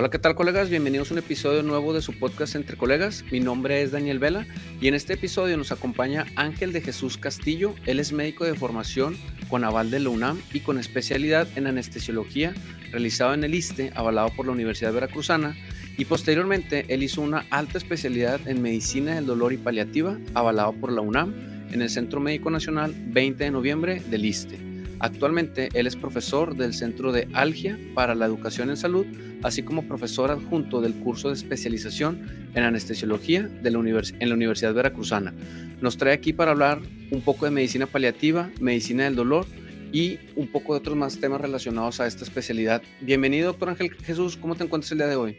Hola, ¿qué tal colegas? Bienvenidos a un episodio nuevo de su podcast Entre Colegas. Mi nombre es Daniel Vela y en este episodio nos acompaña Ángel de Jesús Castillo. Él es médico de formación con aval de la UNAM y con especialidad en anestesiología realizado en el ISTE, avalado por la Universidad Veracruzana. Y posteriormente él hizo una alta especialidad en medicina del dolor y paliativa, avalado por la UNAM, en el Centro Médico Nacional 20 de noviembre del ISTE. Actualmente él es profesor del Centro de Algia para la Educación en Salud, así como profesor adjunto del curso de especialización en anestesiología de la en la Universidad Veracruzana. Nos trae aquí para hablar un poco de medicina paliativa, medicina del dolor y un poco de otros más temas relacionados a esta especialidad. Bienvenido, doctor Ángel Jesús, ¿cómo te encuentras el día de hoy?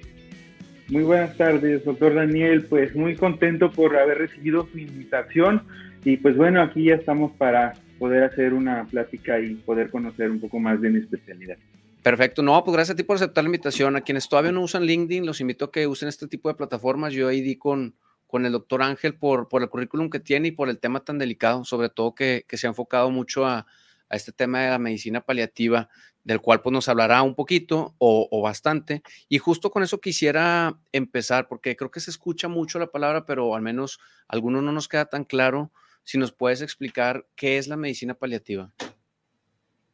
Muy buenas tardes, doctor Daniel. Pues muy contento por haber recibido su invitación y pues bueno, aquí ya estamos para poder hacer una plática y poder conocer un poco más de mi especialidad. Perfecto, no, pues gracias a ti por aceptar la invitación. A quienes todavía no usan LinkedIn, los invito a que usen este tipo de plataformas. Yo ahí di con, con el doctor Ángel por, por el currículum que tiene y por el tema tan delicado, sobre todo que, que se ha enfocado mucho a, a, este tema de la medicina paliativa, del cual pues nos hablará un poquito o, o, bastante. Y justo con eso quisiera empezar, porque creo que se escucha mucho la palabra, pero al menos a algunos no nos queda tan claro si nos puedes explicar qué es la medicina paliativa.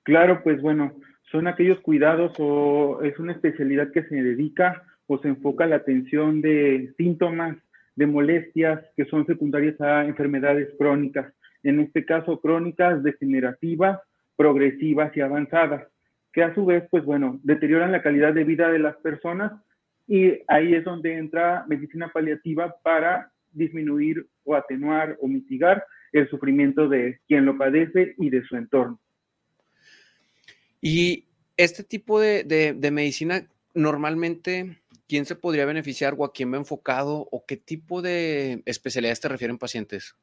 Claro, pues bueno, son aquellos cuidados o es una especialidad que se dedica o se enfoca la atención de síntomas, de molestias que son secundarias a enfermedades crónicas, en este caso crónicas, degenerativas, progresivas y avanzadas, que a su vez, pues bueno, deterioran la calidad de vida de las personas y ahí es donde entra medicina paliativa para disminuir o atenuar o mitigar el sufrimiento de quien lo padece y de su entorno. Y este tipo de, medicina, normalmente, ¿quién se podría beneficiar o a quién va enfocado o qué tipo de especialidades te refieren pacientes?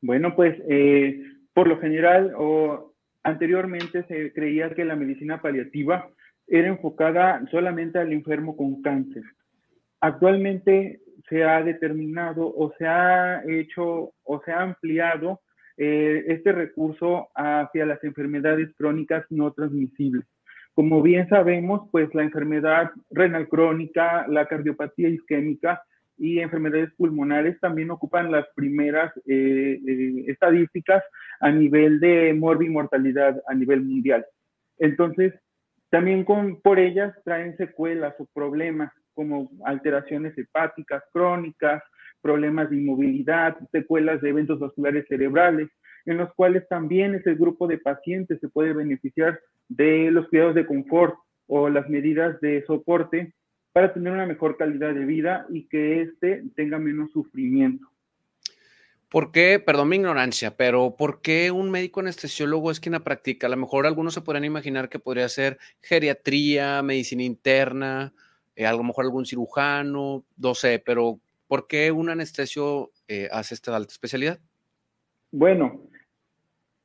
Bueno, pues eh, por lo general o anteriormente se creía que la medicina paliativa era enfocada solamente al enfermo con cáncer. Actualmente se ha determinado o se ha hecho o se ha ampliado eh, este recurso hacia las enfermedades crónicas no transmisibles. Como bien sabemos, pues la enfermedad renal crónica, la cardiopatía isquémica y enfermedades pulmonares también ocupan las primeras eh, eh, estadísticas a nivel de mortalidad a nivel mundial. Entonces, también por ellas traen secuelas o problemas como alteraciones hepáticas crónicas, problemas de inmovilidad, secuelas de eventos vasculares cerebrales, en los cuales también ese grupo de pacientes se puede beneficiar de los cuidados de confort o las medidas de soporte para tener una mejor calidad de vida y que éste tenga menos sufrimiento. ¿Por qué, perdón mi ignorancia, pero por qué un médico anestesiólogo es quien la practica? A lo mejor algunos se podrían imaginar que podría ser geriatría, medicina interna, eh, a lo mejor algún cirujano, no sé, pero ¿por qué un anestesio eh, hace esta alta especialidad? Bueno,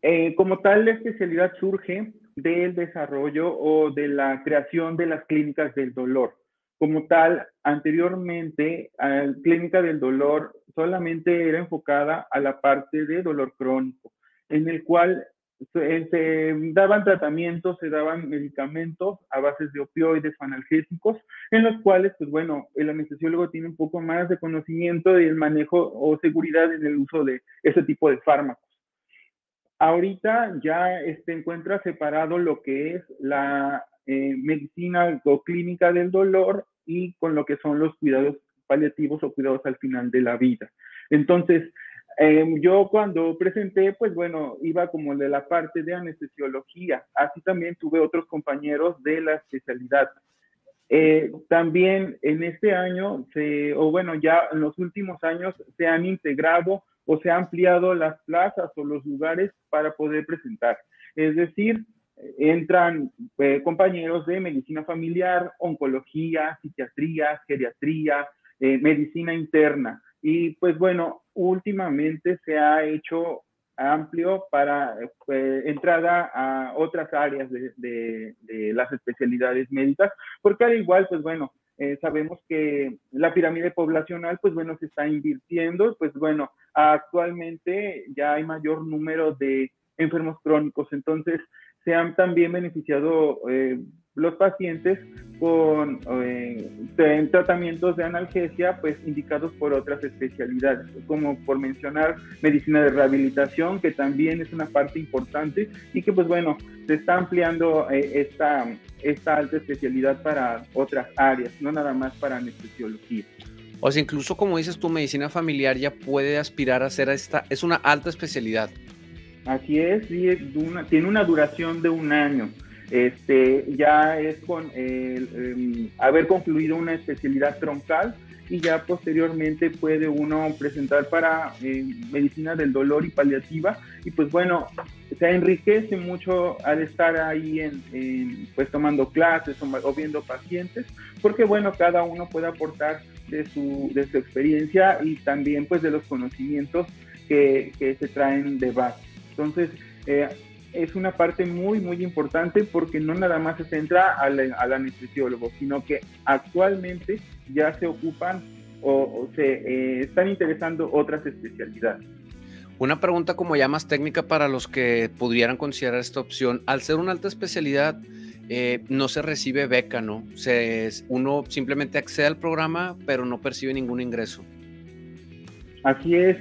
eh, como tal, la especialidad surge del desarrollo o de la creación de las clínicas del dolor. Como tal, anteriormente, la clínica del dolor solamente era enfocada a la parte de dolor crónico, en el cual se, daban tratamientos, se daban medicamentos a bases de opioides o analgésicos, en los cuales, pues bueno, el anestesiólogo tiene un poco más de conocimiento del manejo o seguridad en el uso de ese tipo de fármacos. Ahorita ya se este, encuentra separado lo que es la eh, medicina o clínica del dolor y con lo que son los cuidados paliativos o cuidados al final de la vida. Entonces, Em, yo cuando presenté, pues bueno, iba como de la parte de anestesiología. Así también tuve otros compañeros de la especialidad. Eh, también en este año, se, o bueno, ya en los últimos años se han integrado o se han ampliado las plazas o los lugares para poder presentar. Es decir, entran eh, compañeros de medicina familiar, oncología, psiquiatría, geriatría, eh, medicina interna. Y pues bueno, últimamente se ha hecho amplio para eh, entrada a otras áreas de, las especialidades médicas, porque al igual, pues bueno, eh, sabemos que la pirámide poblacional, pues bueno, se está invirtiendo, pues bueno, actualmente ya hay mayor número de enfermos crónicos, entonces se han también beneficiado eh, los pacientes con eh, tratamientos de analgesia pues indicados por otras especialidades, como por mencionar medicina de rehabilitación, que también es una parte importante y que pues bueno, se está ampliando eh, esta, esta alta especialidad para otras áreas, no nada más para anestesiología. O sea, incluso como dices tu medicina familiar ya puede aspirar a ser esta, es una alta especialidad. Así es, tiene una duración de un año. Este, ya es con em, haber concluido una especialidad troncal y ya posteriormente puede uno presentar para eh, medicina del dolor y paliativa y pues bueno, se enriquece mucho al estar ahí en, pues tomando clases o, viendo pacientes porque bueno, cada uno puede aportar de su, de su experiencia y también pues de los conocimientos que, que se traen de base. Entonces, eh, es una parte muy, muy importante porque no nada más se centra al, anestesiólogo, sino que actualmente ya se ocupan o, se eh, están interesando otras especialidades. Una pregunta como ya más técnica para los que pudieran considerar esta opción. Al ser una alta especialidad, eh, no se recibe beca, ¿no? Se, uno simplemente accede al programa, pero no percibe ningún ingreso. Así es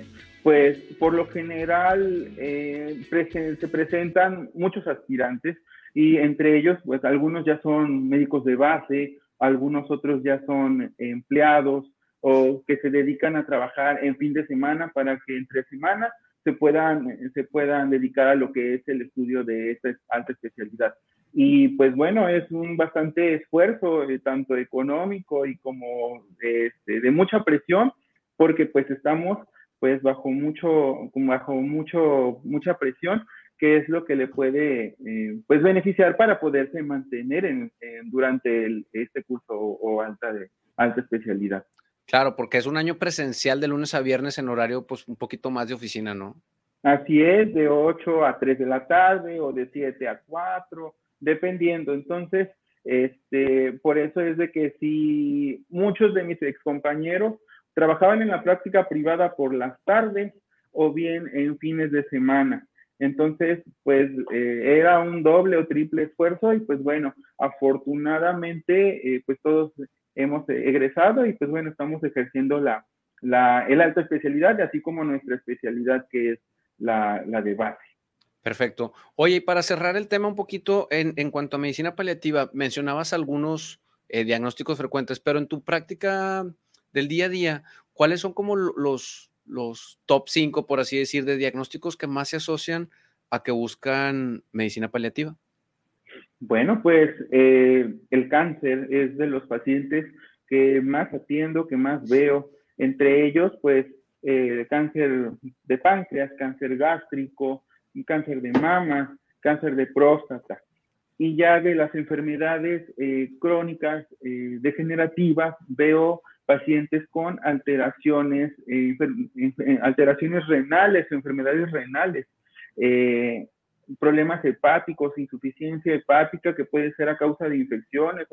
pues por lo general eh, se presentan muchos aspirantes y entre ellos, pues algunos ya son médicos de base, algunos otros ya son empleados o que se dedican a trabajar en fin de semana para que entre semana se puedan, se puedan dedicar a lo que es el estudio de esta alta especialidad. Y pues bueno, es un bastante esfuerzo, eh, tanto económico y como este, de mucha presión, porque pues estamos pues bajo mucho, bajo mucho, mucha presión, que es lo que le puede eh, pues beneficiar para poderse mantener en, durante este curso o, alta, de, alta especialidad. Claro, porque es un año presencial de lunes a viernes en horario pues un poquito más de oficina, ¿no? Así es, de 8 a 3 de la tarde o de 7 a 4, dependiendo. Entonces, este, por eso es de que si muchos de mis excompañeros Trabajaban en la práctica privada por las tardes o bien en fines de semana. Entonces, pues eh, era un doble o triple esfuerzo y pues bueno, afortunadamente, eh, pues todos hemos egresado y pues bueno, estamos ejerciendo la, la el alta especialidad, así como nuestra especialidad que es la, la de base. Perfecto. Oye, y para cerrar el tema un poquito en, en cuanto a medicina paliativa, mencionabas algunos eh, diagnósticos frecuentes, pero en tu práctica del día a día, ¿cuáles son como los, los top 5, por así decir, de diagnósticos que más se asocian a que buscan medicina paliativa? Bueno, pues eh, el cáncer es de los pacientes que más atiendo, que más veo. Entre ellos, pues, eh, cáncer de páncreas, cáncer gástrico, cáncer de mama, cáncer de próstata. Y ya de las enfermedades eh, crónicas degenerativas, veo pacientes con alteraciones, eh, alteraciones renales, enfermedades renales, eh, problemas hepáticos, insuficiencia hepática que puede ser a causa de infecciones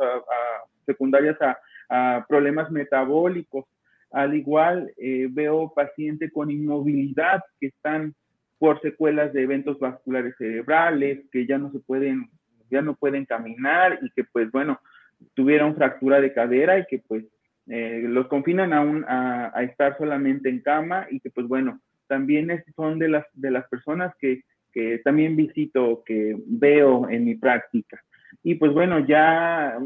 secundarias a, problemas metabólicos. Al igual eh, veo pacientes con inmovilidad que están por secuelas de eventos vasculares cerebrales, que ya no se pueden, ya no pueden caminar y que pues bueno, tuvieron fractura de cadera y que pues eh, los confinan a, a, estar solamente en cama y que pues bueno, también son de las, las personas que, también visito, que veo en mi práctica. Y pues bueno, ya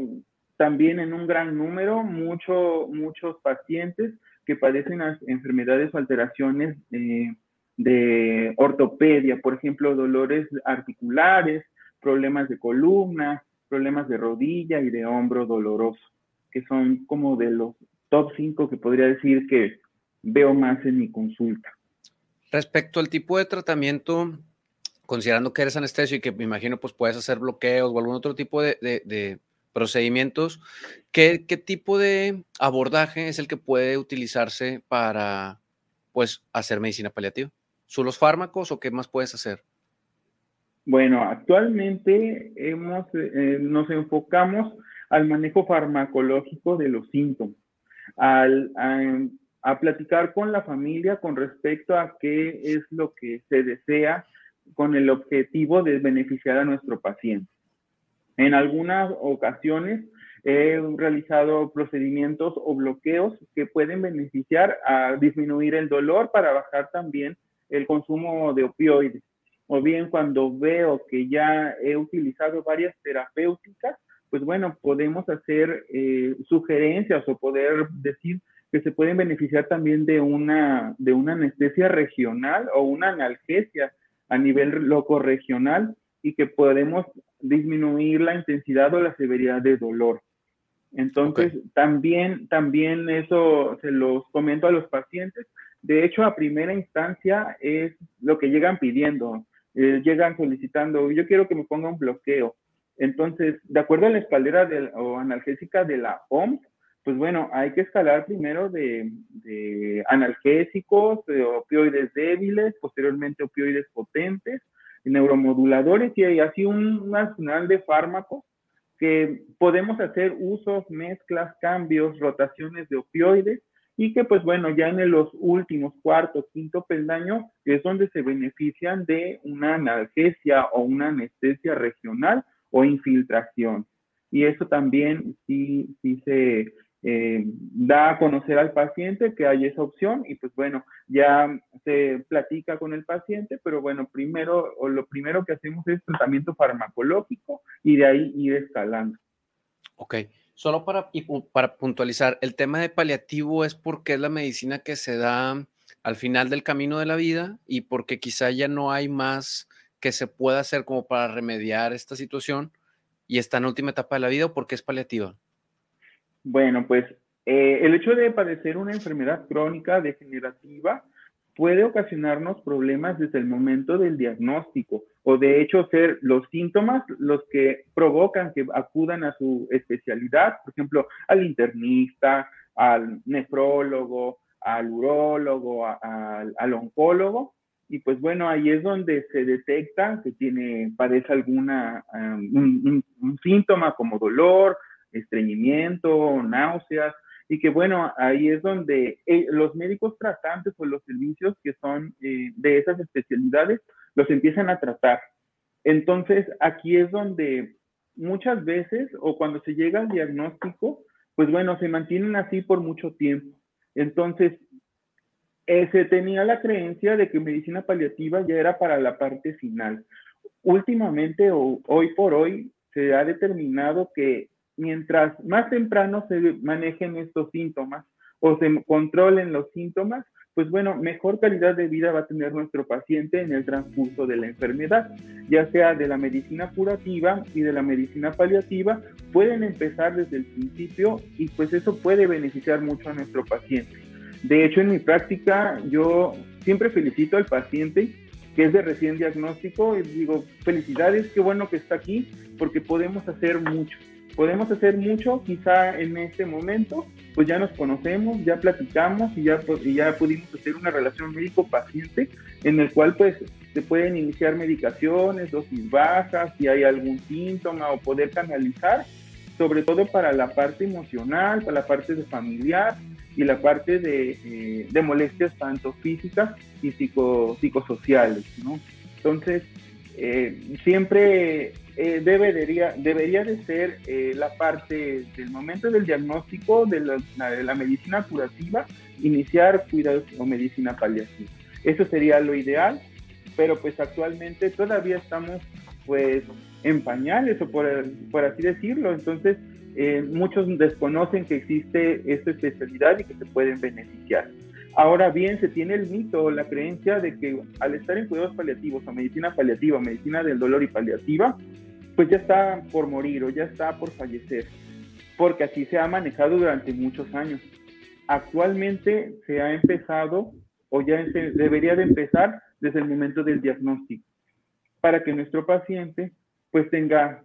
también en un gran número, mucho, muchos pacientes que padecen enfermedades o alteraciones eh, de ortopedia, por ejemplo, dolores articulares, problemas de columna, problemas de rodilla y de hombro doloroso que son como de los top 5 que podría decir que veo más en mi consulta. Respecto al tipo de tratamiento, considerando que eres anestesio y que me imagino pues puedes hacer bloqueos o algún otro tipo de, procedimientos, ¿qué, ¿qué, tipo de abordaje es el que puede utilizarse para pues hacer medicina paliativa? ¿Son los fármacos o qué más puedes hacer? Bueno, actualmente hemos, eh, nos enfocamos al manejo farmacológico de los síntomas, al, a, platicar con la familia con respecto a qué es lo que se desea con el objetivo de beneficiar a nuestro paciente. En algunas ocasiones he realizado procedimientos o bloqueos que pueden beneficiar a disminuir el dolor para bajar también el consumo de opioides. O bien cuando veo que ya he utilizado varias terapéuticas, pues bueno, podemos hacer eh, sugerencias o poder decir que se pueden beneficiar también de una, de una anestesia regional o una analgesia a nivel loco regional y que podemos disminuir la intensidad o la severidad de dolor. Entonces, también, también eso se los comento a los pacientes. De hecho, a primera instancia es lo que llegan pidiendo. Eh, llegan solicitando, yo quiero que me ponga un bloqueo. Entonces, de acuerdo a la escalera o analgésica de la OMS, pues bueno, hay que escalar primero de, analgésicos, de opioides débiles, posteriormente opioides potentes, neuromoduladores y así un arsenal de fármacos que podemos hacer usos, mezclas, cambios, rotaciones de opioides y que pues bueno, ya en los últimos cuarto, quinto peldaño es donde se benefician de una analgesia o una anestesia regional o infiltración. Y eso también sí, sí se eh, da a conocer al paciente que hay esa opción y pues bueno, ya se platica con el paciente, pero bueno, primero o lo primero que hacemos es tratamiento farmacológico y de ahí ir escalando. Ok, solo para, para puntualizar, el tema de paliativo es porque es la medicina que se da al final del camino de la vida y porque quizá ya no hay más que se pueda hacer como para remediar esta situación y está en última etapa de la vida o porque es paliativa. Bueno, pues eh, el hecho de padecer una enfermedad crónica degenerativa puede ocasionarnos problemas desde el momento del diagnóstico o de hecho ser los síntomas los que provocan que acudan a su especialidad, por ejemplo, al internista, al nefrólogo, al urólogo, al, oncólogo. Y pues bueno, ahí es donde se detecta que tiene, padece alguna, un síntoma como dolor, estreñimiento, náuseas, y que bueno, ahí es donde eh, los médicos tratantes o los servicios que son eh, de esas especialidades los empiezan a tratar. Entonces, aquí es donde muchas veces o cuando se llega al diagnóstico, pues bueno, se mantienen así por mucho tiempo. Entonces, se tenía la creencia de que medicina paliativa ya era para la parte final. Últimamente o hoy por hoy se ha determinado que mientras más temprano se manejen estos síntomas o se controlen los síntomas, pues bueno, mejor calidad de vida va a tener nuestro paciente en el transcurso de la enfermedad, ya sea de la medicina curativa y de la medicina paliativa, pueden empezar desde el principio y pues eso puede beneficiar mucho a nuestro paciente. De hecho, en mi práctica yo siempre felicito al paciente que es de recién diagnóstico y digo, felicidades, qué bueno que está aquí porque podemos hacer mucho. Podemos hacer mucho, quizá en este momento, pues ya nos conocemos, ya platicamos y ya, y ya pudimos hacer una relación médico-paciente en el cual pues se pueden iniciar medicaciones, dosis bajas, si hay algún síntoma o poder canalizar, sobre todo para la parte emocional, para la parte de familiar y la parte de, eh, de molestias tanto físicas y psico, psicosociales, ¿no? Entonces, eh, siempre eh, debería, debería de ser la parte del momento del diagnóstico de la, medicina curativa, iniciar cuidados o medicina paliativa. Eso sería lo ideal, pero pues actualmente todavía estamos pues en pañales o por así decirlo, entonces eh, muchos desconocen que existe esta especialidad y que se pueden beneficiar. Ahora bien, se tiene el mito o la creencia de que al estar en cuidados paliativos o medicina paliativa, medicina del dolor y paliativa, pues ya está por morir o ya está por fallecer, porque así se ha manejado durante muchos años. Actualmente se ha empezado o ya debería de empezar desde el momento del diagnóstico, para que nuestro paciente pues tenga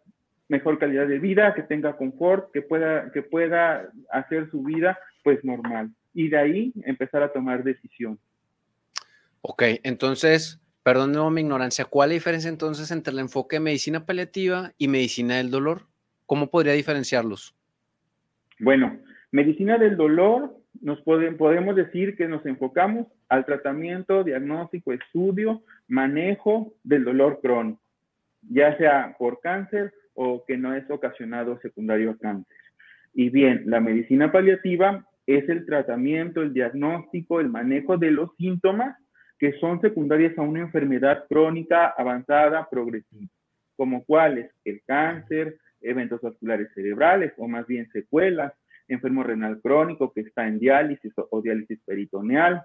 mejor calidad de vida, que tenga confort, que pueda, que pueda hacer su vida pues normal. Y de ahí empezar a tomar decisión. Ok, entonces Perdón mi ignorancia, ¿cuál es la diferencia entonces entre el enfoque de medicina paliativa y medicina del dolor? ¿Cómo podría diferenciarlos? Bueno, medicina del dolor, nos podemos decir que nos enfocamos al tratamiento, diagnóstico, estudio, manejo del dolor crónico, ya sea por cáncer o que no es ocasionado secundario a cáncer. Y bien, la medicina paliativa es el tratamiento, el diagnóstico, el manejo de los síntomas que son secundarias a una enfermedad crónica avanzada progresiva, como cuáles el cáncer, eventos vasculares cerebrales o más bien secuelas, enfermo renal crónico que está en diálisis o, diálisis peritoneal,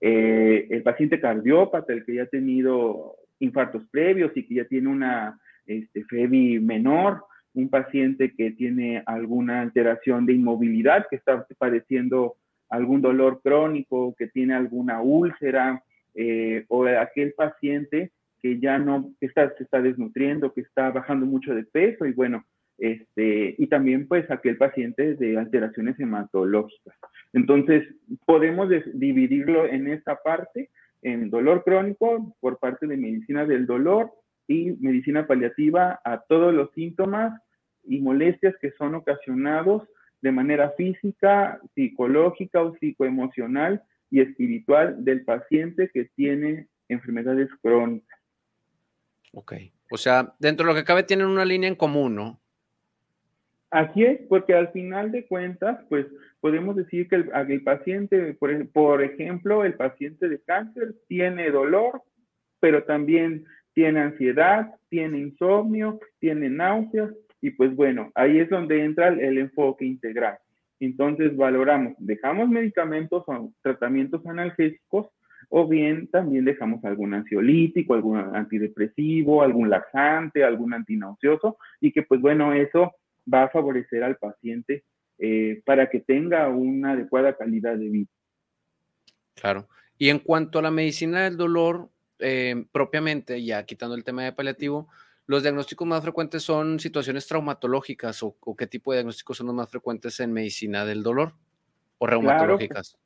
eh, el paciente cardiópata, el que ya ha tenido infartos previos y que ya tiene una este, FEBI menor, un paciente que tiene alguna alteración de inmovilidad, que está padeciendo algún dolor crónico, que tiene alguna úlcera, eh, o aquel paciente que ya no está, se está desnutriendo, que está bajando mucho de peso y bueno, este, y también pues aquel paciente de alteraciones hematológicas. Entonces, podemos dividirlo en esta parte, en dolor crónico por parte de medicina del dolor y medicina paliativa a todos los síntomas y molestias que son ocasionados de manera física, psicológica o psicoemocional y espiritual del paciente que tiene enfermedades crónicas. Ok. O sea, dentro de lo que cabe tienen una línea en común, ¿no? Así es, porque al final de cuentas, pues podemos decir que el, paciente, por, por, ejemplo, el paciente de cáncer tiene dolor, pero también tiene ansiedad, tiene insomnio, tiene náuseas, y pues bueno, ahí es donde entra el, enfoque integral. Entonces valoramos, dejamos medicamentos o tratamientos analgésicos o bien también dejamos algún ansiolítico, algún antidepresivo, algún laxante, algún antinauseoso y que pues bueno, eso va a favorecer al paciente eh, para que tenga una adecuada calidad de vida. Claro. Y en cuanto a la medicina del dolor, eh, propiamente, ya quitando el tema de paliativo, los diagnósticos más frecuentes son situaciones traumatológicas o, qué tipo de diagnósticos son los más frecuentes en medicina del dolor o reumatológicas.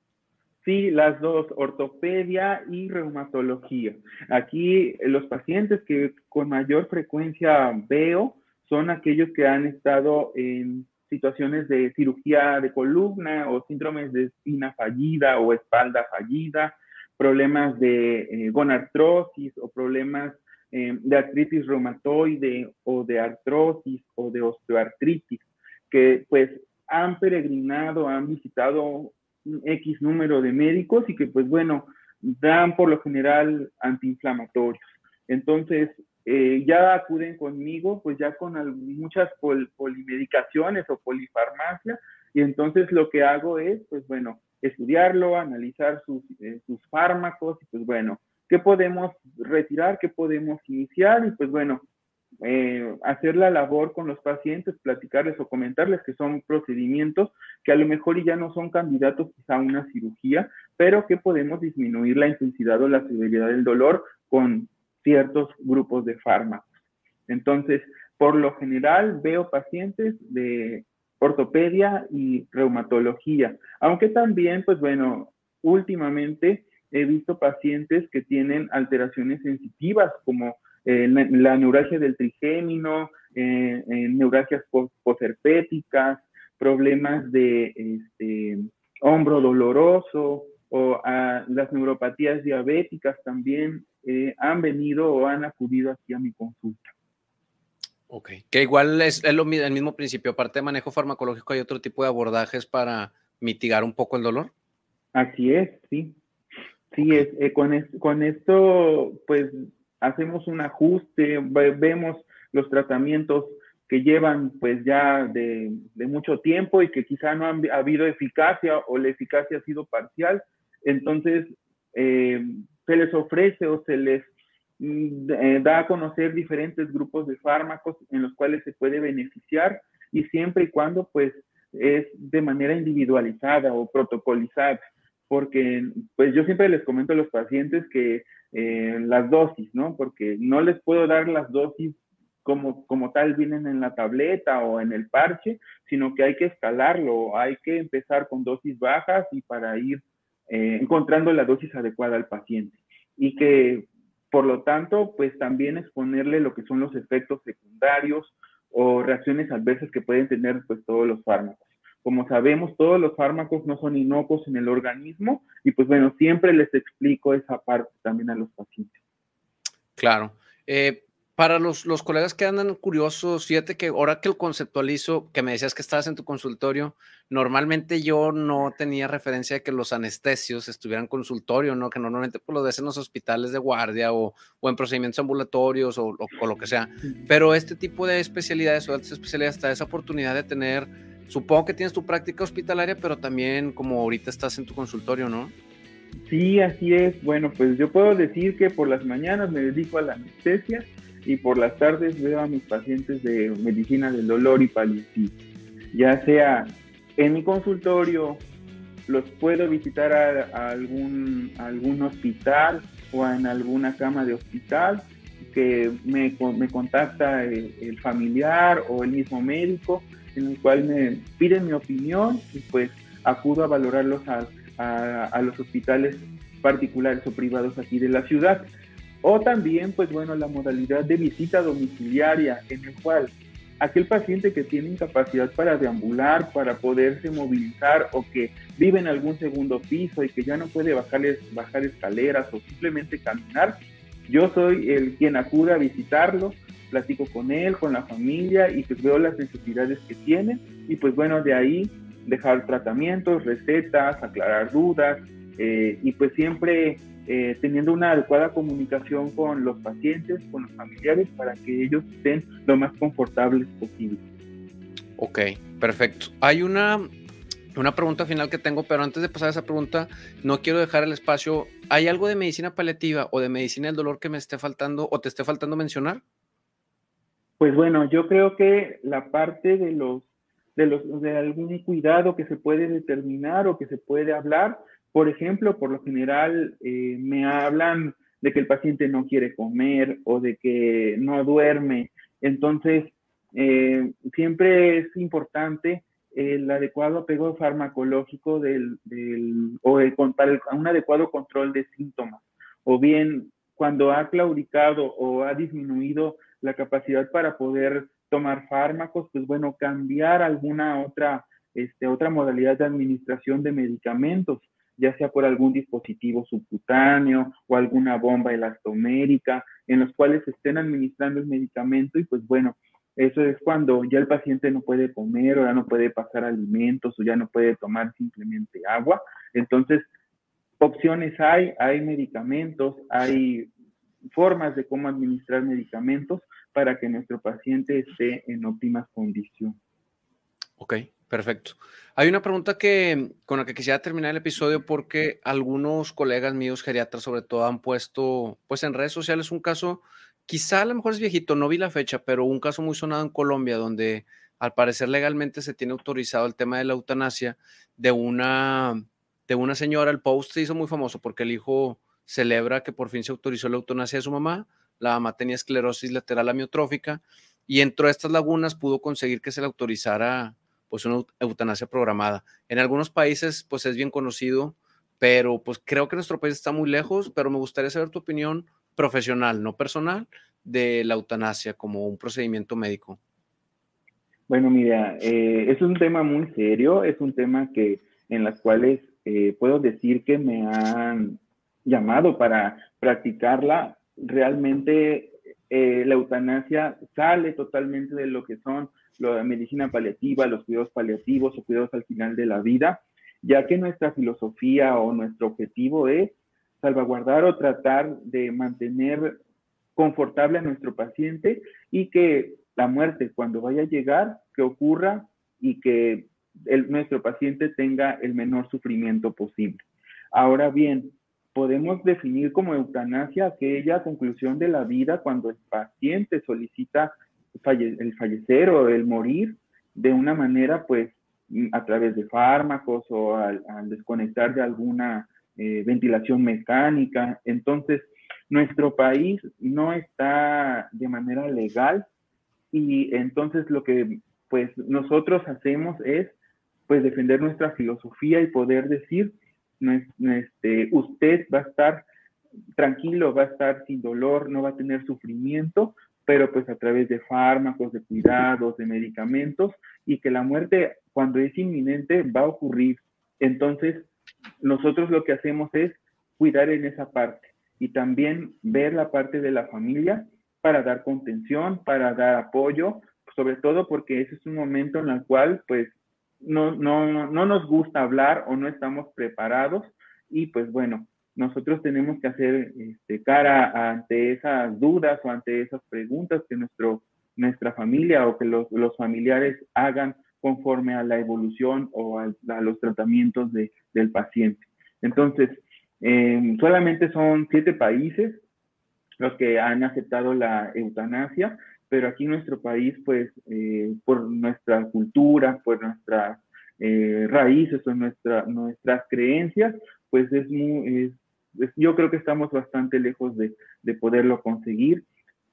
sí, las dos, ortopedia y reumatología. Aquí los pacientes que con mayor frecuencia veo son aquellos que han estado en situaciones de cirugía de columna o síndromes de espina fallida o espalda fallida, problemas de eh, gonartrosis o problemas eh, de artritis reumatoide o de artrosis o de osteoartritis, que pues han peregrinado, han visitado un X número de médicos y que pues bueno, dan por lo general antiinflamatorios. Entonces, eh, ya acuden conmigo, pues ya con muchas polimedicaciones o polifarmacia, y entonces lo que hago es, pues bueno, estudiarlo, analizar sus, eh, sus fármacos, y pues bueno, ¿qué podemos retirar? ¿Qué podemos iniciar? Y pues bueno, eh, hacer la labor con los pacientes, platicarles o comentarles que son procedimientos que a lo mejor ya no son candidatos a una cirugía, pero que podemos disminuir la intensidad o la severidad del dolor con ciertos grupos de fármacos. Entonces, por lo general veo pacientes de ortopedia y reumatología, aunque también, pues bueno, últimamente he visto pacientes que tienen alteraciones sensitivas como eh, la, neuralgia del trigémino, eh, neuralgias posherpéticas, problemas de este, hombro doloroso o ah, las neuropatías diabéticas también eh, han venido o han acudido aquí a mi consulta. Ok, que igual es, el mismo principio, aparte de manejo farmacológico, hay otro tipo de abordajes para mitigar un poco el dolor. Así es, sí. Sí, es, eh, con, con esto, pues hacemos un ajuste, vemos los tratamientos que llevan pues ya de, mucho tiempo y que quizá no ha habido eficacia o la eficacia ha sido parcial. Entonces, eh, se les ofrece o se les da a conocer diferentes grupos de fármacos en los cuales se puede beneficiar y siempre y cuando pues es de manera individualizada o protocolizada, porque pues yo siempre les comento a los pacientes que eh, las dosis, ¿no? Porque no les puedo dar las dosis como, como tal vienen en la tableta o en el parche, sino que hay que escalarlo, hay que empezar con dosis bajas y para ir eh, encontrando la dosis adecuada al paciente y que por lo tanto pues también exponerle lo que son los efectos secundarios o reacciones adversas que pueden tener pues todos los fármacos. Como sabemos, todos los fármacos no son inocuos en el organismo y pues bueno, siempre les explico esa parte también a los pacientes. Claro. Eh, para los, los, colegas que andan curiosos, fíjate que ahora que lo conceptualizo, que me decías que estabas en tu consultorio, normalmente yo no tenía referencia de que los anestesios estuvieran en consultorio, ¿no? Que normalmente pues, lo ves en los hospitales de guardia o, o en procedimientos ambulatorios o, o, lo que sea. Pero este tipo de especialidades o altas especialidades, está esa oportunidad de tener, supongo que tienes tu práctica hospitalaria, pero también como ahorita estás en tu consultorio, ¿no? Sí, así es. Bueno, pues yo puedo decir que por las mañanas me dedico a la anestesia y por las tardes veo a mis pacientes de medicina del dolor y paliativo. Ya sea en mi consultorio, los puedo visitar a, algún, algún hospital o en alguna cama de hospital que me, me contacta el, familiar o el mismo médico en el cual me piden mi opinión y pues acudo a valorarlos a, a los hospitales particulares o privados aquí de la ciudad. O también, pues bueno, la modalidad de visita domiciliaria, en el cual aquel paciente que tiene incapacidad para deambular, para poderse movilizar o que vive en algún segundo piso y que ya no puede bajar, bajar escaleras o simplemente caminar, yo soy el quien acude a visitarlo, platico con él, con la familia y pues veo las necesidades que tiene y pues bueno, de ahí dejar tratamientos, recetas, aclarar dudas eh, y pues siempre eh, teniendo una adecuada comunicación con los pacientes, con los familiares, para que ellos estén lo más confortables posible. Ok, perfecto. Hay una, una pregunta final que tengo, pero antes de pasar a esa pregunta, no quiero dejar el espacio. ¿Hay algo de medicina paliativa o de medicina del dolor que me esté faltando o te esté faltando mencionar? Pues bueno, yo creo que la parte de los de los de algún cuidado que se puede determinar o que se puede hablar, por ejemplo, por lo general eh, me hablan de que el paciente no quiere comer o de que no duerme. Entonces, eh, siempre es importante el adecuado apego farmacológico del, o el, para un adecuado control de síntomas. O bien, cuando ha claudicado o ha disminuido la capacidad para poder tomar fármacos, pues bueno, cambiar alguna otra, este, otra modalidad de administración de medicamentos ya sea por algún dispositivo subcutáneo o alguna bomba elastomérica, en los cuales se estén administrando el medicamento y pues bueno, eso es cuando ya el paciente no puede comer o ya no puede pasar alimentos o ya no puede tomar simplemente agua. Entonces, opciones hay, hay medicamentos, hay formas de cómo administrar medicamentos para que nuestro paciente esté en óptimas condiciones. Ok, Perfecto. Hay una pregunta que con la que quisiera terminar el episodio porque algunos colegas míos geriatras sobre todo han puesto pues en redes sociales un caso, quizá a lo mejor es viejito, no vi la fecha, pero un caso muy sonado en Colombia donde al parecer legalmente se tiene autorizado el tema de la eutanasia de una de una señora, el post se hizo muy famoso porque el hijo celebra que por fin se autorizó la eutanasia de su mamá, la mamá tenía esclerosis lateral amiotrófica y entró a estas lagunas pudo conseguir que se le autorizara pues una eutanasia programada. En algunos países pues es bien conocido, pero pues creo que nuestro país está muy lejos, pero me gustaría saber tu opinión profesional, no personal, de la eutanasia como un procedimiento médico. Bueno, mira, eh, es un tema muy serio, es un tema que en las cuales eh, puedo decir que me han llamado para practicarla. Realmente eh, la eutanasia sale totalmente de lo que son la medicina paliativa, los cuidados paliativos o cuidados al final de la vida, ya que nuestra filosofía o nuestro objetivo es salvaguardar o tratar de mantener confortable a nuestro paciente y que la muerte cuando vaya a llegar, que ocurra y que nuestro paciente tenga el menor sufrimiento posible. Ahora bien, podemos definir como eutanasia aquella conclusión de la vida cuando el paciente solicita el fallecer o el morir de una manera, pues, a través de fármacos o al, desconectar de alguna eh, ventilación mecánica. Entonces, nuestro país no está de manera legal y entonces lo que pues nosotros hacemos es pues defender nuestra filosofía y poder decir, este, usted va a estar tranquilo, va a estar sin dolor, no va a tener sufrimiento, pero pues a través de fármacos, de cuidados, de medicamentos, y que la muerte cuando es inminente va a ocurrir. Entonces, nosotros lo que hacemos es cuidar en esa parte y también ver la parte de la familia para dar contención, para dar apoyo, sobre todo porque ese es un momento en el cual pues no, no, no nos gusta hablar o no estamos preparados y pues bueno, nosotros tenemos que hacer este, cara ante esas dudas o ante esas preguntas que nuestro, nuestra familia o que los, los familiares hagan conforme a la evolución o a, los tratamientos de, del paciente. Entonces, em, solamente son siete países los que han aceptado la eutanasia, pero aquí en nuestro país, pues, eh, por nuestra cultura, por nuestras eh, raíces o nuestra, nuestras creencias, pues es muy, yo creo que estamos bastante lejos de, de poderlo conseguir.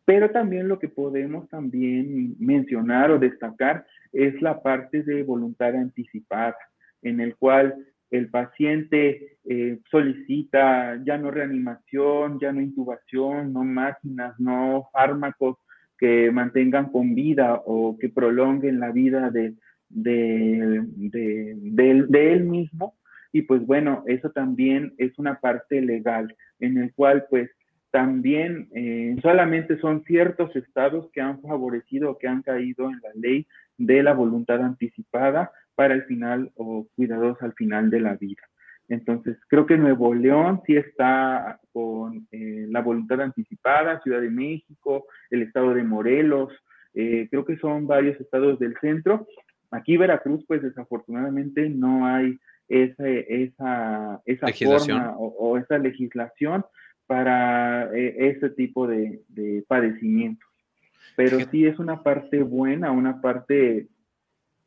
Pero también lo que podemos también mencionar o destacar es la parte de voluntad anticipada, en el cual el paciente eh, solicita ya no reanimación, ya no intubación, no máquinas, no fármacos que mantengan con vida o que prolonguen la vida de, de, de, él mismo. Y pues bueno, eso también es una parte legal en el cual pues también eh, solamente son ciertos estados que han favorecido o que han caído en la ley de la voluntad anticipada para el final o cuidados al final de la vida. Entonces, creo que Nuevo León sí está con eh, la voluntad anticipada, Ciudad de México, el estado de Morelos, eh, creo que son varios estados del centro. Aquí Veracruz, pues desafortunadamente no hay esa, esa, esa forma o, esa legislación para eh, ese tipo de, de padecimientos. Pero sí es una parte buena, una parte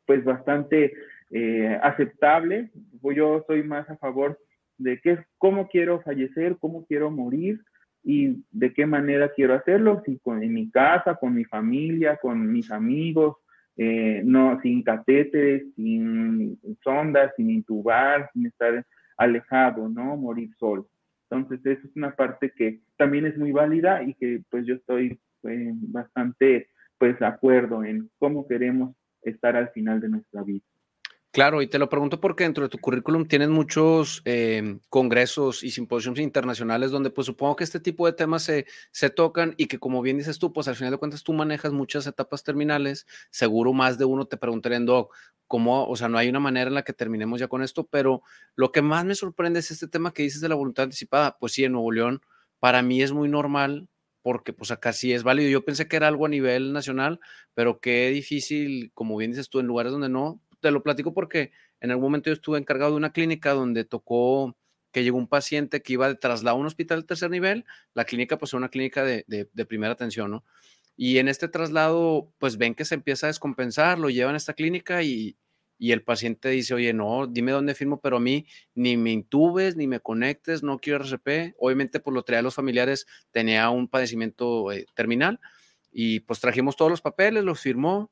pues bastante eh, aceptable. Yo soy más a favor de qué, cómo quiero fallecer, cómo quiero morir y de qué manera quiero hacerlo, si con, en mi casa, con mi familia, con mis amigos, eh, no, sin catéteres, sin sondas, sin intubar, sin estar alejado, ¿no? Morir solo. Entonces, eso es una parte que también es muy válida y que pues yo estoy eh, bastante pues de acuerdo en cómo queremos estar al final de nuestra vida. Claro, y te lo pregunto porque dentro de tu currículum tienes muchos em, congresos y simposios internacionales donde pues supongo que este tipo de temas se, se tocan y que como bien dices tú, pues al final de cuentas tú manejas muchas etapas terminales, seguro más de uno te preguntarían, Doc, ¿cómo? O sea, no hay una manera en la que terminemos ya con esto, pero lo que más me sorprende es este tema que dices de la voluntad anticipada. Pues sí, en Nuevo León para mí es muy normal porque pues acá sí es válido. Yo pensé que era algo a nivel nacional, pero qué difícil, como bien dices tú, en lugares donde no. Te lo platico porque en algún momento yo estuve encargado de una clínica donde tocó que llegó un paciente que iba de traslado a un hospital de tercer nivel. La clínica pues era una clínica de, de primera atención, ¿no? Y en este traslado pues ven que se empieza a descompensar, lo llevan a esta clínica y, el paciente dice, oye, no, dime dónde firmo, pero a mí ni me intubes, ni me conectes, no quiero RCP. Obviamente, por lo traía a los familiares, tenía un padecimiento eh, terminal y pues trajimos todos los papeles, los firmó.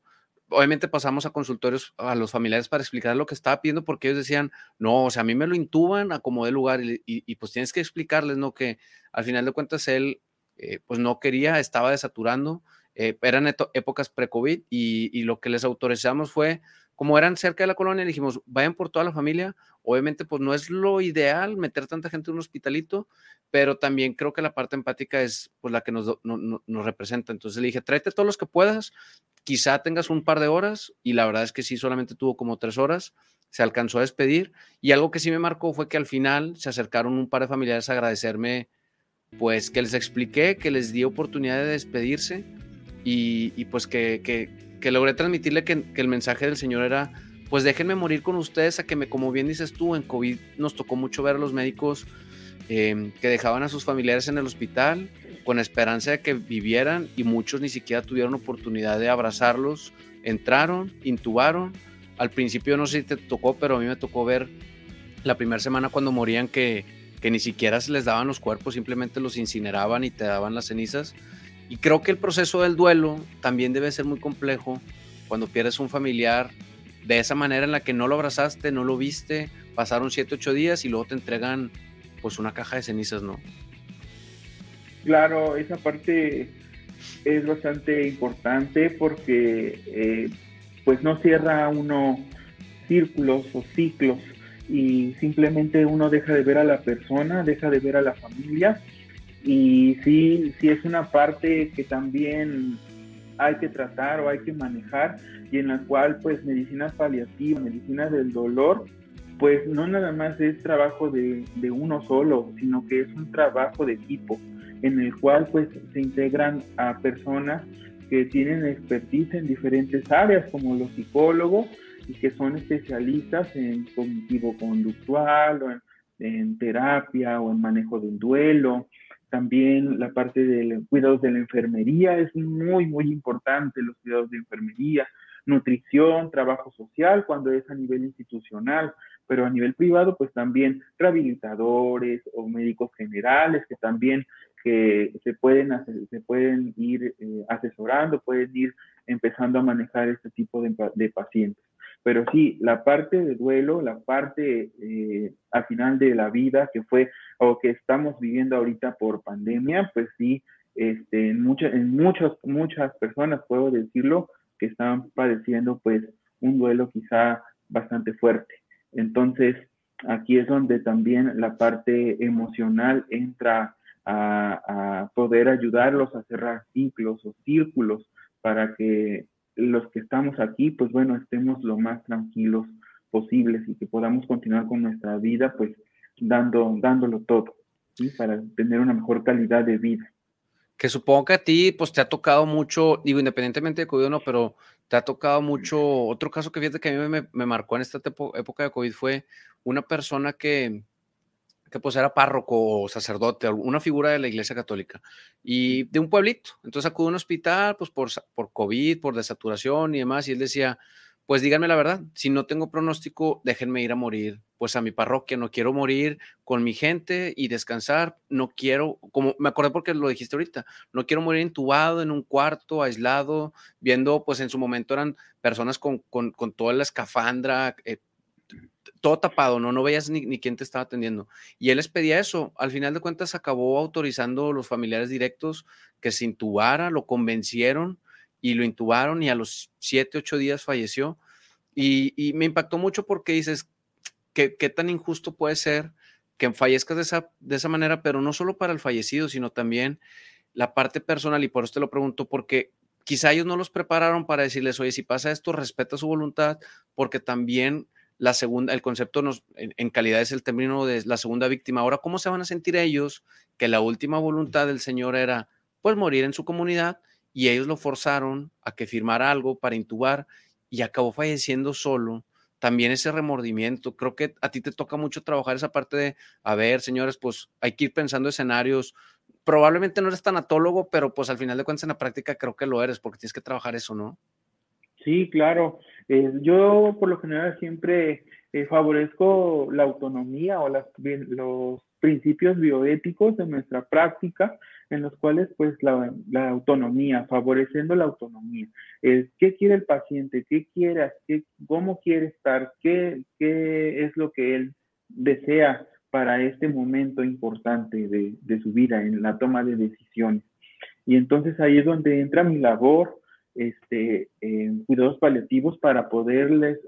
Obviamente pasamos a consultorios a los familiares para explicar lo que estaba pidiendo porque ellos decían, no, o sea, a mí me lo intuban a como de lugar y, pues tienes que explicarles, ¿no? Que al final de cuentas él eh, pues no quería, estaba desaturando, eh, eran épocas pre-COVID y, lo que les autorizamos fue como eran cerca de la colonia, dijimos, vayan por toda la familia. Obviamente, pues no es lo ideal meter tanta gente en un hospitalito, pero también creo que la parte empática es pues, la que nos, nos representa. Entonces le dije, tráete todos los que puedas, quizá tengas un par de horas, y la verdad es que sí, solamente tuvo como tres horas, se alcanzó a despedir, y algo que sí me marcó fue que al final se acercaron un par de familiares a agradecerme, pues que les expliqué, que les di oportunidad de despedirse, y, pues que, que que logré transmitirle que, el mensaje del Señor era, pues déjenme morir con ustedes a que me, como bien dices tú, en COVID nos tocó mucho ver a los médicos em, que dejaban a sus familiares en el hospital con esperanza de que vivieran y muchos ni siquiera tuvieron oportunidad de abrazarlos. Entraron, intubaron. Al principio no sé si te tocó, pero a mí me tocó ver la primera semana cuando morían que, que ni siquiera se les daban los cuerpos, simplemente los incineraban y te daban las cenizas. Y creo que el proceso del duelo también debe ser muy complejo cuando pierdes un familiar de esa manera en la que no lo abrazaste, no lo viste, pasaron 7, 8 días y luego te entregan pues una caja de cenizas, ¿no? Claro, esa parte es bastante importante porque eh, pues no cierra uno círculos o ciclos y simplemente uno deja de ver a la persona, deja de ver a la familia. Y sí, sí es una parte que también hay que tratar o hay que manejar y en la cual pues medicina paliativa, medicina del dolor, pues no nada más es trabajo de, de, uno solo, sino que es un trabajo de equipo en el cual pues se integran a personas que tienen expertise en diferentes áreas como los psicólogos y que son especialistas en cognitivo conductual o en, en terapia o en manejo del duelo, también la parte de cuidados de la enfermería es muy, muy importante, los cuidados de enfermería, nutrición, trabajo social, cuando es a nivel institucional, pero a nivel privado, pues también rehabilitadores o médicos generales que también que se pueden, se pueden ir eh, asesorando, pueden ir empezando a manejar este tipo de, pacientes. Pero sí, la parte de duelo, la parte eh, al final de la vida que fue o que estamos viviendo ahorita por pandemia, pues sí, este, en, muchas en muchas, muchas personas, puedo decirlo, que están padeciendo pues un duelo quizá bastante fuerte. Entonces, aquí es donde también la parte emocional entra a, poder ayudarlos a cerrar ciclos o círculos para que los que estamos aquí, pues bueno, estemos lo más tranquilos posibles y que podamos continuar con nuestra vida, pues dando, dándolo todo, ¿sí? para tener una mejor calidad de vida. Que supongo que a ti, pues te ha tocado mucho, digo, independientemente de COVID o no, pero te ha tocado mucho, otro caso que fíjate que a mí me, me marcó en esta época de COVID fue una persona que, que pues era párroco o sacerdote, una figura de la iglesia católica y de un pueblito. Entonces acudió a un hospital pues por, por COVID, por desaturación y demás, y él decía, pues díganme la verdad, si no tengo pronóstico, déjenme ir a morir, pues a mi parroquia, no quiero morir con mi gente y descansar, no quiero, como me acordé porque lo dijiste ahorita, no quiero morir intubado en un cuarto, aislado, viendo, pues en su momento eran personas con, con, con toda la escafandra, eh, todo tapado, ¿no? No veías ni, quién te estaba atendiendo. Y él les pedía eso. Al final de cuentas acabó autorizando los familiares directos que se intubara, lo convencieron y lo intubaron y a los siete, ocho días falleció. Y, me impactó mucho porque dices, ¿qué, ¿qué, tan injusto puede ser que fallezcas de esa, de esa manera, pero no solo para el fallecido, sino también la parte personal. Y por eso te lo pregunto, porque quizá ellos no los prepararon para decirles, oye, si pasa esto, respeta su voluntad, porque también la segunda, el concepto nos, en, calidad es el término de la segunda víctima. Ahora, ¿cómo se van a sentir ellos que la última voluntad del Señor era pues morir en su comunidad y ellos lo forzaron a que firmara algo para intubar y acabó falleciendo solo? También ese remordimiento, creo que a ti te toca mucho trabajar esa parte de, a ver, señores, pues hay que ir pensando escenarios. Probablemente no eres tanatólogo, pero pues al final de cuentas en la práctica creo que lo eres porque tienes que trabajar eso, ¿no? Sí, claro. Eh, yo por lo general siempre eh, favorezco la autonomía o los principios bioéticos de nuestra práctica, en los cuales pues la, autonomía, favoreciendo la autonomía. ¿Qué quiere el paciente? ¿Qué quiere? ¿Cómo quiere estar? ¿Qué, ¿Qué es lo que él desea para este momento importante de, de su vida en la toma de decisiones? Y entonces ahí es donde entra mi labor este, cuidados paliativos para poderles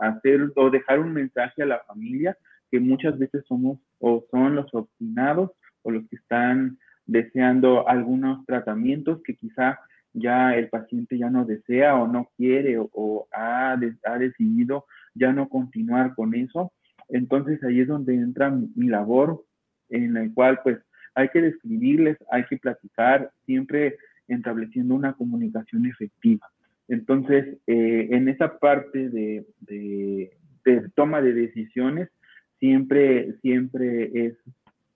hacer o dejar un mensaje a la familia que muchas veces somos o son los obstinados o los que están deseando algunos tratamientos que quizá ya el paciente ya no desea o no quiere o, ha, ha, decidido ya no continuar con eso. Entonces ahí es donde entra mi labor en la cual pues hay que describirles, hay que platicar, siempre estableciendo una comunicación efectiva. Entonces, eh, en esa parte de, toma de decisiones, siempre, siempre es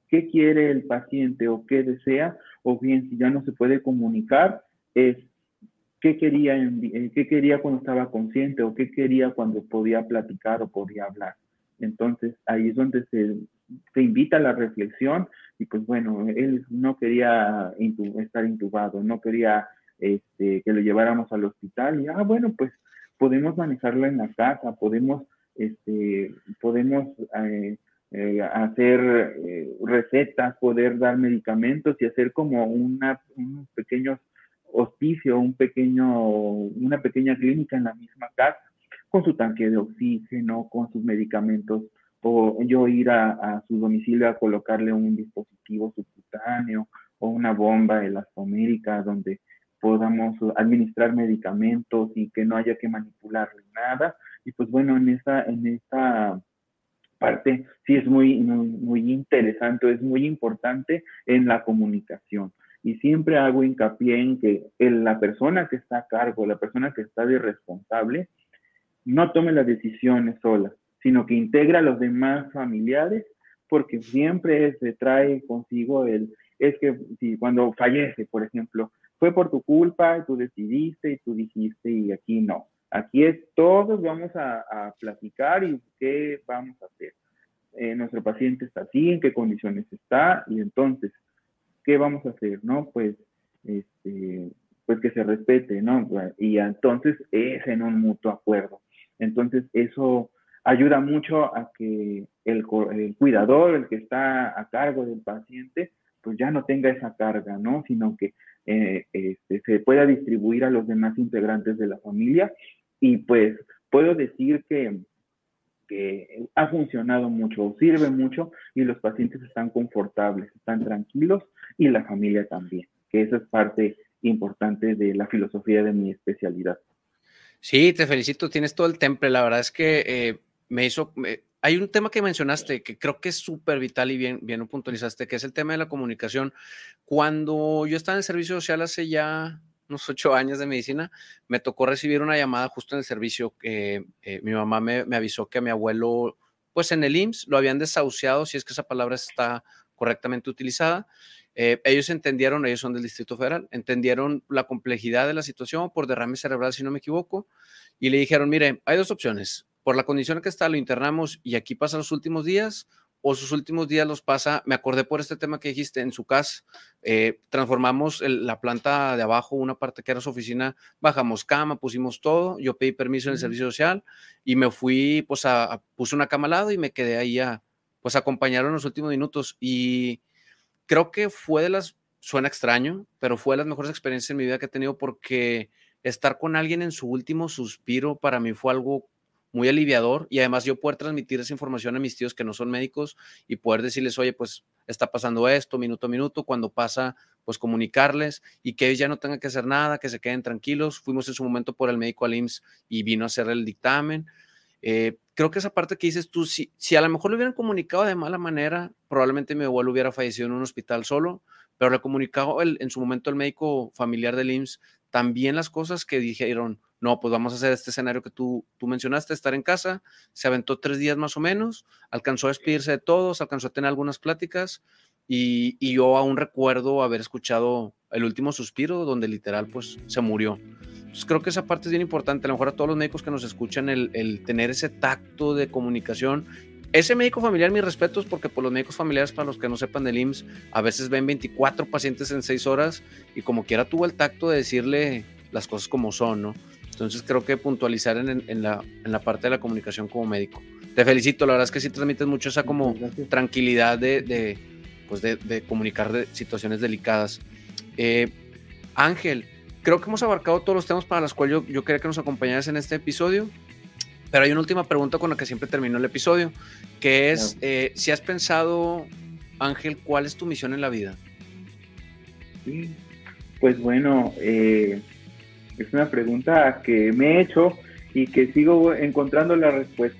qué quiere el paciente o qué desea, o bien si ya no se puede comunicar, es qué quería, eh, qué quería cuando estaba consciente o qué quería cuando podía platicar o podía hablar. Entonces, ahí es donde se, se invita a la reflexión y pues bueno, él no quería estar intubado, no quería este, que lo lleváramos al hospital y, ah, bueno, pues podemos manejarlo en la casa, podemos, este, podemos eh, eh, hacer eh, recetas, poder dar medicamentos y hacer como una, un pequeño hospicio, un pequeño, una pequeña clínica en la misma casa, con su tanque de oxígeno, con sus medicamentos o yo ir a, su domicilio a colocarle un dispositivo subcutáneo o una bomba elastomérica donde podamos administrar medicamentos y que no haya que manipularle nada. Y pues bueno, en esta, en esta parte sí es muy, muy, interesante, es muy importante en la comunicación. Y siempre hago hincapié en que la persona que está a cargo, la persona que está de responsable, no tome las decisiones sola, sino que integra a los demás familiares, porque siempre se trae consigo el, es que si cuando fallece, por ejemplo, fue por tu culpa, tú decidiste y tú dijiste y aquí no. Aquí es todos vamos a, platicar y qué vamos a hacer. Eh, nuestro paciente está así, en qué condiciones está y entonces, ¿qué vamos a hacer? ¿No? Pues, este, pues que se respete, ¿no? Y entonces es en un mutuo acuerdo. Entonces, eso ayuda mucho a que el, cuidador, el que está a cargo del paciente, pues ya no tenga esa carga, ¿no? Sino que eh, este, se pueda distribuir a los demás integrantes de la familia. Y pues puedo decir que, que ha funcionado mucho, sirve mucho y los pacientes están confortables, están tranquilos y la familia también, que esa es parte importante de la filosofía de mi especialidad. Sí, te felicito, tienes todo el temple. La verdad es que eh, me hizo, hay un tema que mencionaste que creo que es súper vital y bien, bien lo puntualizaste, que es el tema de la comunicación. Cuando yo estaba en el servicio social hace ya unos ocho años de medicina, me tocó recibir una llamada justo en el servicio. que eh, mi mamá me, me, avisó que a mi abuelo, pues en el IMSS, lo habían desahuciado, si es que esa palabra está correctamente utilizada. Eh, ellos entendieron, ellos son del Distrito Federal, entendieron la complejidad de la situación por derrame cerebral, si no me equivoco, y le dijeron, mire, hay dos opciones. Por la condición que está, lo internamos y aquí pasa los últimos días, o sus últimos días los pasa, me acordé por este tema que dijiste, en su casa, eh, transformamos la planta de abajo, una parte que era su oficina, bajamos cama, pusimos todo, yo pedí permiso en el servicio social y me fui, pues a, puse una cama al lado y me quedé ahí a, pues acompañar en los últimos minutos. Y creo que fue de las, suena extraño, pero fue de las mejores experiencias en mi vida que he tenido porque estar con alguien en su último suspiro para mí fue algo muy aliviador y además yo poder transmitir esa información a mis tíos que no son médicos y poder decirles, oye, pues está pasando esto minuto a minuto, cuando pasa, pues comunicarles y que ellos ya no tengan que hacer nada, que se queden tranquilos. Fuimos en su momento por el médico al IMSS y vino a hacer el dictamen. Eh, creo que esa parte que dices tú, si, si a lo mejor lo hubieran comunicado de mala manera, probablemente mi abuelo hubiera fallecido en un hospital solo, pero le comunicado el, en su momento el médico familiar del IMSS también las cosas que dijeron, no, pues vamos a hacer este escenario que tú, tú mencionaste, estar en casa, se aventó tres días más o menos, alcanzó a despedirse de todos, alcanzó a tener algunas pláticas y, y yo aún recuerdo haber escuchado el último suspiro donde literal pues se murió. Pues creo que esa parte es bien importante. A lo mejor a todos los médicos que nos escuchan, el, tener ese tacto de comunicación. Ese médico familiar, mis respetos, porque por pues, los médicos familiares, para los que no sepan del IMSS, a veces ven 24 pacientes en 6 horas y como quiera tuvo el tacto de decirle las cosas como son, ¿no? Entonces creo que puntualizar en, la, en la parte de la comunicación como médico. Te felicito, la verdad es que sí transmites mucho esa como tranquilidad de, de pues de, de, comunicar de situaciones delicadas. Eh, Ángel, creo que hemos abarcado todos los temas para los cuales yo, quería que nos acompañaras en este episodio. Pero hay una última pregunta con la que siempre termino el episodio, que es, eh, si has pensado, Ángel, ¿cuál es tu misión en la vida? Sí, pues bueno, eh, es una pregunta que me he hecho y que sigo encontrando la respuesta,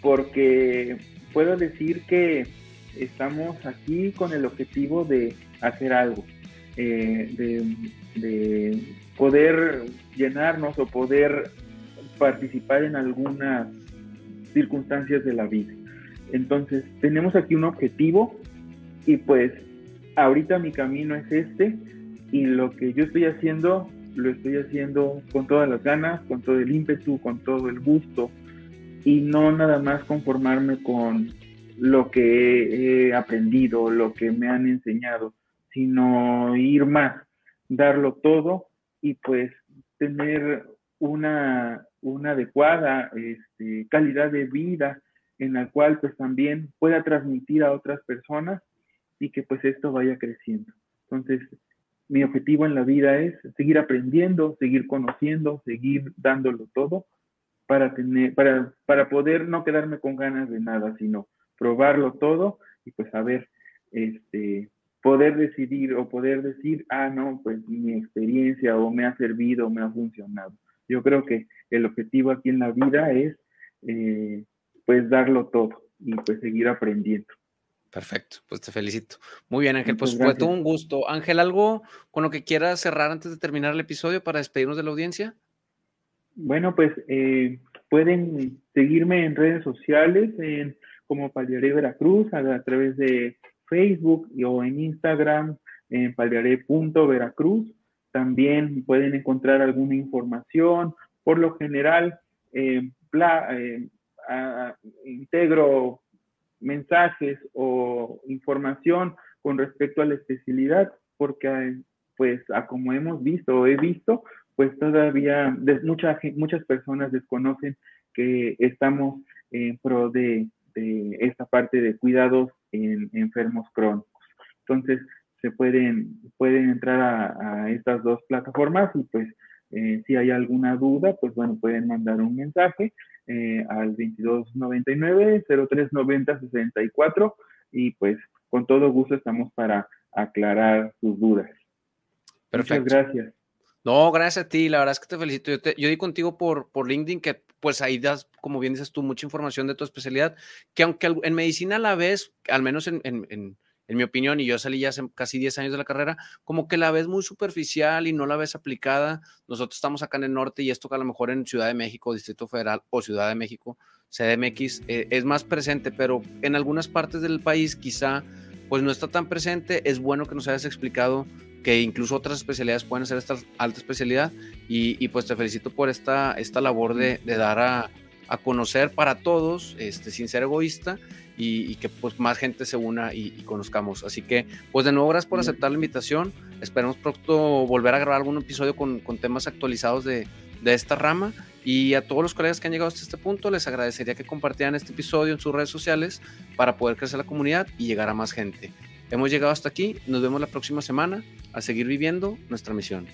porque puedo decir que estamos aquí con el objetivo de hacer algo, eh, de, poder llenarnos o poder participar en algunas circunstancias de la vida. Entonces, tenemos aquí un objetivo y pues ahorita mi camino es este y lo que yo estoy haciendo, lo estoy haciendo con todas las ganas, con todo el ímpetu, con todo el gusto y no nada más conformarme con lo que he aprendido, lo que me han enseñado, sino ir más, darlo todo y pues tener una, una adecuada este, calidad de vida en la cual pues también pueda transmitir a otras personas y que pues esto vaya creciendo. Entonces, mi objetivo en la vida es seguir aprendiendo, seguir conociendo, seguir dándolo todo para, tener, para, para poder no quedarme con ganas de nada, sino probarlo todo y pues saber, este, poder decidir o poder decir, ah, no, pues mi experiencia o me ha servido, o me ha funcionado. Yo creo que el objetivo aquí en la vida es, eh, pues, darlo todo y pues seguir aprendiendo. Perfecto, pues te felicito. Muy bien, Ángel, pues fue todo un gusto. Ángel, ¿algo con lo que quieras cerrar antes de terminar el episodio para despedirnos de la audiencia? Bueno, pues eh, pueden seguirme en redes sociales en, como Paliaré Veracruz a, través de Facebook o en Instagram en paliaré.veracruz. También pueden encontrar alguna información. Por lo general, eh, eh, integro mensajes o información con respecto a la especialidad, porque pues a como hemos visto o he visto, pues todavía muchas personas desconocen que estamos en pro de, esta parte de cuidados en enfermos crónicos. Entonces, se pueden, pueden entrar a, estas dos plataformas y pues eh, si hay alguna duda, pues bueno, pueden mandar un mensaje eh, al 2299-0390-64 y pues con todo gusto estamos para aclarar sus dudas. Perfecto. Muchas gracias. No, gracias a ti, la verdad es que te felicito. Yo, te, yo di contigo por, por LinkedIn que pues ahí das, como bien dices tú, mucha información de tu especialidad, que aunque en medicina a la vez, al menos en, en, en, mi opinión, y yo salí ya hace casi 10 años de la carrera, como que la ves muy superficial y no la ves aplicada. Nosotros estamos acá en el norte y esto que a lo mejor en Ciudad de México, Distrito Federal o Ciudad de México, CDMX, eh, es más presente, pero en algunas partes del país quizá pues no está tan presente. Es bueno que nos hayas explicado que incluso otras especialidades pueden ser esta alta especialidad y, pues te felicito por esta, esta labor de, dar a, conocer para todos, este, sin ser egoísta y, que pues más gente se una y, conozcamos. Así que pues de nuevo gracias por aceptar la invitación, esperemos pronto volver a grabar algún episodio con, temas actualizados de, de esta rama y a todos los colegas que han llegado hasta este punto les agradecería que compartieran este episodio en sus redes sociales para poder crecer la comunidad y llegar a más gente. Hemos llegado hasta aquí, nos vemos la próxima semana a seguir viviendo nuestra misión.